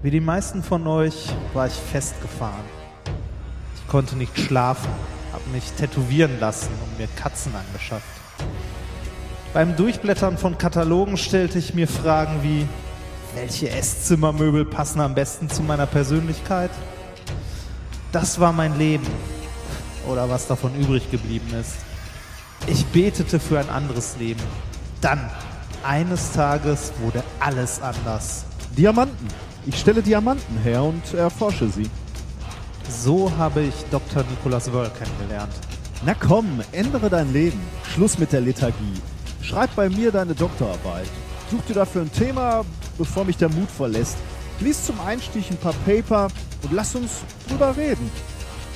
Wie die meisten von euch war ich festgefahren. Ich konnte nicht schlafen, habe mich tätowieren lassen und mir Katzen angeschafft. Beim Durchblättern von Katalogen stellte ich mir Fragen wie, welche Esszimmermöbel passen am besten zu meiner Persönlichkeit? Das war mein Leben oder was davon übrig geblieben ist. Ich betete für ein anderes Leben. Dann, eines Tages, wurde alles anders. Diamanten. Ich stelle Diamanten her und erforsche sie. So habe ich Dr. Nicholas Wörl kennengelernt. Na komm, ändere dein Leben. Schluss mit der Lethargie. Schreib bei mir deine Doktorarbeit. Such dir dafür ein Thema, bevor mich der Mut verlässt. Lies zum Einstieg ein paar Paper und lass uns drüber reden.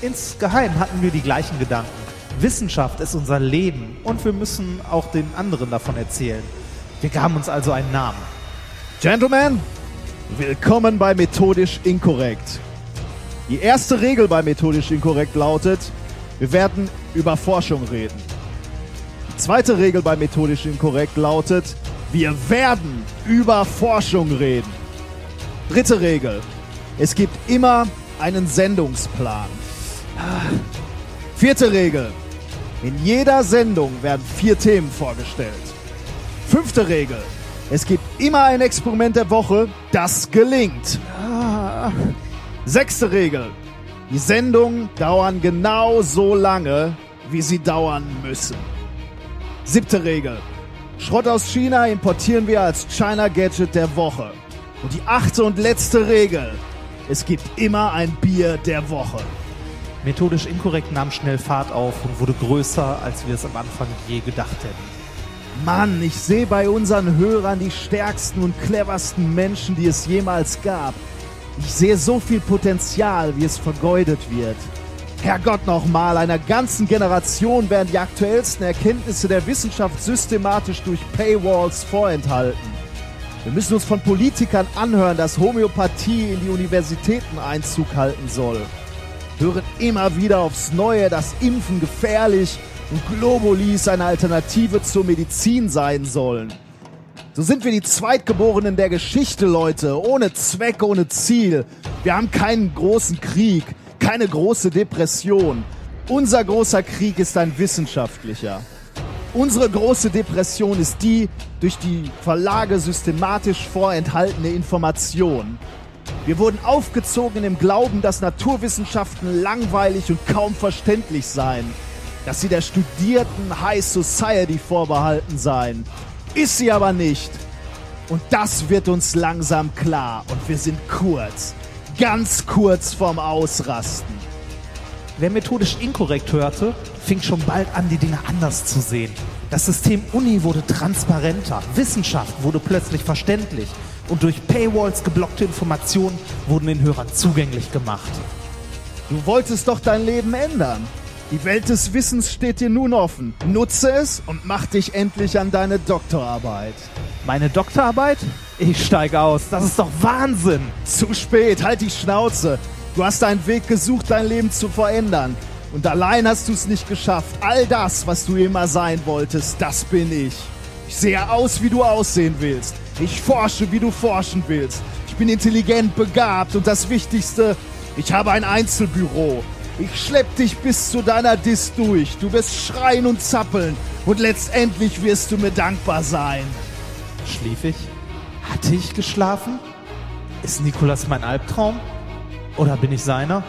Insgeheim hatten wir die gleichen Gedanken. Wissenschaft ist unser Leben und wir müssen auch den anderen davon erzählen. Wir gaben uns also einen Namen. Gentlemen, willkommen bei Methodisch Inkorrekt. Die erste Regel bei Methodisch Inkorrekt lautet, wir werden über Forschung reden. Die zweite Regel bei Methodisch Inkorrekt lautet, wir werden über Forschung reden. Dritte Regel, es gibt immer einen Sendungsplan. Vierte Regel. In jeder Sendung werden vier Themen vorgestellt. Fünfte Regel. Es gibt immer ein Experiment der Woche, das gelingt. Sechste Regel. Die Sendungen dauern genau so lange, wie sie dauern müssen. Siebte Regel. Schrott aus China importieren wir als China Gadget der Woche. Und die achte und letzte Regel. Es gibt immer ein Bier der Woche. Methodisch inkorrekt nahm schnell Fahrt auf und wurde größer, als wir es am Anfang je gedacht hätten. Mann, ich sehe bei unseren Hörern die stärksten und cleversten Menschen, die es jemals gab. Ich sehe so viel Potenzial, wie es vergeudet wird. Herrgott nochmal, einer ganzen Generation werden die aktuellsten Erkenntnisse der Wissenschaft systematisch durch Paywalls vorenthalten. Wir müssen uns von Politikern anhören, dass Homöopathie in die Universitäten Einzug halten soll. Hören immer wieder aufs Neue, dass Impfen gefährlich und Globulis eine Alternative zur Medizin sein sollen. So sind wir die Zweitgeborenen der Geschichte, Leute, ohne Zweck, ohne Ziel. Wir haben keinen großen Krieg, keine große Depression. Unser großer Krieg ist ein wissenschaftlicher. Unsere große Depression ist die durch die Verlage systematisch vorenthaltene Information. Wir wurden aufgezogen im Glauben, dass Naturwissenschaften langweilig und kaum verständlich seien, dass sie der studierten High Society vorbehalten seien. Ist sie aber nicht. Und das wird uns langsam klar und wir sind kurz, ganz kurz vorm Ausrasten. Wer methodisch inkorrekt hörte, fing schon bald an, die Dinge anders zu sehen. Das System Uni wurde transparenter, Wissenschaft wurde plötzlich verständlich und durch Paywalls geblockte Informationen wurden den Hörern zugänglich gemacht. Du wolltest doch dein Leben ändern. Die Welt des Wissens steht dir nun offen. Nutze es und mach dich endlich an deine Doktorarbeit. Meine Doktorarbeit? Ich steige aus. Das ist doch Wahnsinn. Zu spät, halt die Schnauze. Du hast einen Weg gesucht, dein Leben zu verändern. Und allein hast du es nicht geschafft. All das, was du immer sein wolltest, das bin ich. Ich sehe aus, wie du aussehen willst. Ich forsche, wie du forschen willst. Ich bin intelligent, begabt und das Wichtigste, ich habe ein Einzelbüro. Ich schlepp dich bis zu deiner Dis durch. Du wirst schreien und zappeln und letztendlich wirst du mir dankbar sein. Schlief ich? Hatte ich geschlafen? Ist Nikolas mein Albtraum? Oder bin ich seiner?